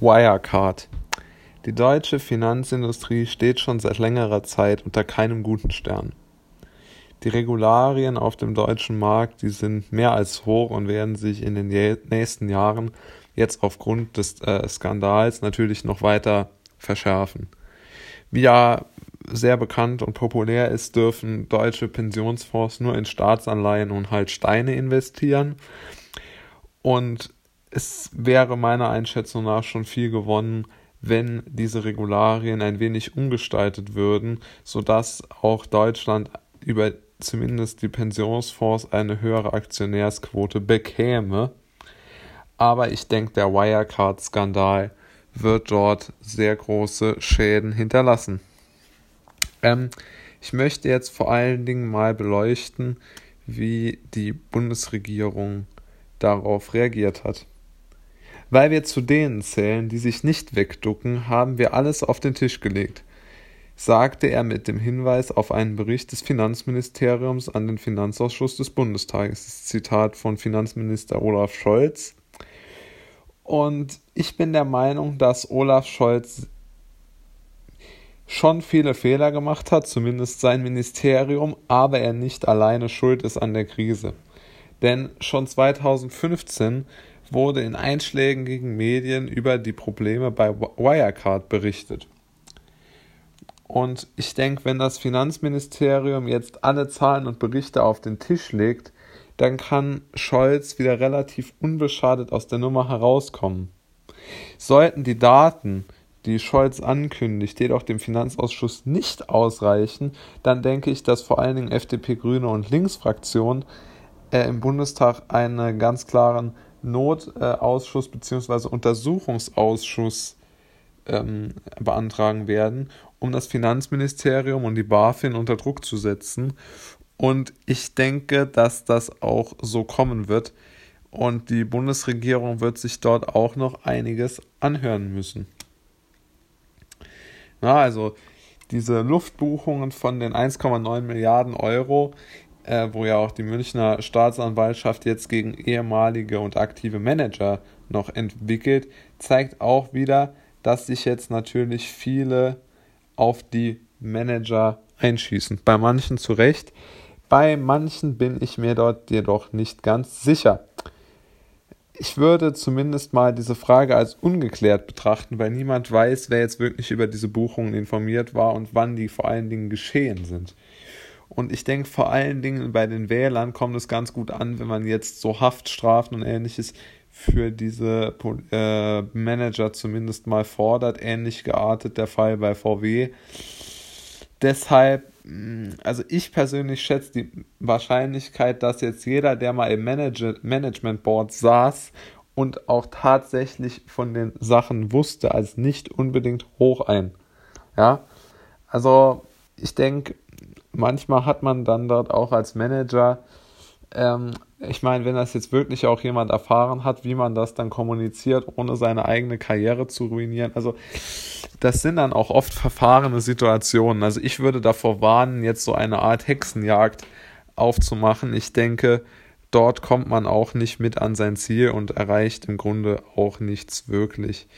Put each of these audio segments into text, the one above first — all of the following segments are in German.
Wirecard. Die deutsche Finanzindustrie steht schon seit längerer Zeit unter keinem guten Stern. Die Regularien auf dem deutschen Markt, die sind mehr als hoch und werden sich in den nächsten Jahren jetzt aufgrund des äh, Skandals natürlich noch weiter verschärfen. Wie ja sehr bekannt und populär ist, dürfen deutsche Pensionsfonds nur in Staatsanleihen und halt Steine investieren. Und es wäre meiner Einschätzung nach schon viel gewonnen, wenn diese Regularien ein wenig umgestaltet würden, sodass auch Deutschland über zumindest die Pensionsfonds eine höhere Aktionärsquote bekäme. Aber ich denke, der Wirecard-Skandal wird dort sehr große Schäden hinterlassen. Ähm, ich möchte jetzt vor allen Dingen mal beleuchten, wie die Bundesregierung darauf reagiert hat. Weil wir zu denen zählen, die sich nicht wegducken, haben wir alles auf den Tisch gelegt, sagte er mit dem Hinweis auf einen Bericht des Finanzministeriums an den Finanzausschuss des Bundestages. Das Zitat von Finanzminister Olaf Scholz. Und ich bin der Meinung, dass Olaf Scholz schon viele Fehler gemacht hat, zumindest sein Ministerium, aber er nicht alleine schuld ist an der Krise. Denn schon 2015 wurde in einschlägigen Medien über die Probleme bei Wirecard berichtet. Und ich denke, wenn das Finanzministerium jetzt alle Zahlen und Berichte auf den Tisch legt, dann kann Scholz wieder relativ unbeschadet aus der Nummer herauskommen. Sollten die Daten, die Scholz ankündigt, jedoch dem Finanzausschuss nicht ausreichen, dann denke ich, dass vor allen Dingen FDP, Grüne und Linksfraktionen äh, im Bundestag einen ganz klaren Notausschuss bzw. Untersuchungsausschuss ähm, beantragen werden, um das Finanzministerium und die BaFin unter Druck zu setzen. Und ich denke, dass das auch so kommen wird. Und die Bundesregierung wird sich dort auch noch einiges anhören müssen. Ja, also diese Luftbuchungen von den 1,9 Milliarden Euro, äh, wo ja auch die Münchner Staatsanwaltschaft jetzt gegen ehemalige und aktive Manager noch entwickelt, zeigt auch wieder, dass sich jetzt natürlich viele auf die Manager einschießen. Bei manchen zu Recht, bei manchen bin ich mir dort jedoch nicht ganz sicher. Ich würde zumindest mal diese Frage als ungeklärt betrachten, weil niemand weiß, wer jetzt wirklich über diese Buchungen informiert war und wann die vor allen Dingen geschehen sind. Und ich denke, vor allen Dingen bei den Wählern kommt es ganz gut an, wenn man jetzt so Haftstrafen und ähnliches für diese äh, Manager zumindest mal fordert. Ähnlich geartet der Fall bei VW. Deshalb, mm, also ich persönlich schätze die Wahrscheinlichkeit, dass jetzt jeder, der mal im Manage Management Board saß und auch tatsächlich von den Sachen wusste, als nicht unbedingt hoch ein. Ja, also ich denke, manchmal hat man dann dort auch als Manager, ähm, ich meine, wenn das jetzt wirklich auch jemand erfahren hat, wie man das dann kommuniziert, ohne seine eigene Karriere zu ruinieren. Also das sind dann auch oft verfahrene Situationen. Also ich würde davor warnen, jetzt so eine Art Hexenjagd aufzumachen. Ich denke, dort kommt man auch nicht mit an sein Ziel und erreicht im Grunde auch nichts wirklich.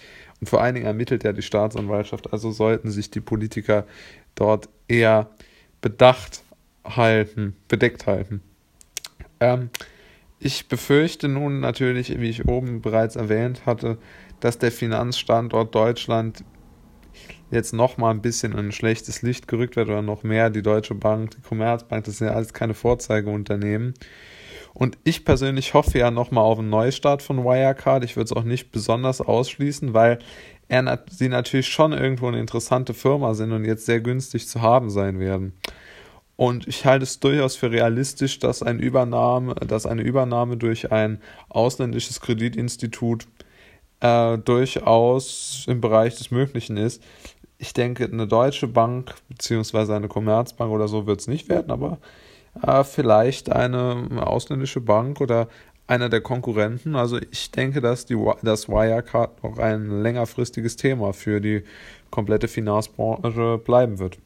Und vor allen Dingen ermittelt ja die Staatsanwaltschaft, also sollten sich die Politiker dort eher bedacht halten, bedeckt halten. Ähm, ich befürchte nun natürlich, wie ich oben bereits erwähnt hatte, dass der Finanzstandort Deutschland jetzt noch mal ein bisschen in ein schlechtes Licht gerückt wird oder noch mehr die Deutsche Bank, die Commerzbank, das sind ja alles keine Vorzeigeunternehmen. Und ich persönlich hoffe ja noch mal auf einen Neustart von Wirecard. Ich würde es auch nicht besonders ausschließen, weil er, sie natürlich schon irgendwo eine interessante Firma sind und jetzt sehr günstig zu haben sein werden. Und ich halte es durchaus für realistisch, dass, ein Übernahme, dass eine Übernahme durch ein ausländisches Kreditinstitut äh, durchaus im Bereich des Möglichen ist. Ich denke, eine deutsche Bank beziehungsweise eine Commerzbank oder so wird es nicht werden, aber äh, vielleicht eine ausländische Bank oder einer der Konkurrenten. Also ich denke, dass die das Wirecard noch ein längerfristiges Thema für die komplette Finanzbranche bleiben wird.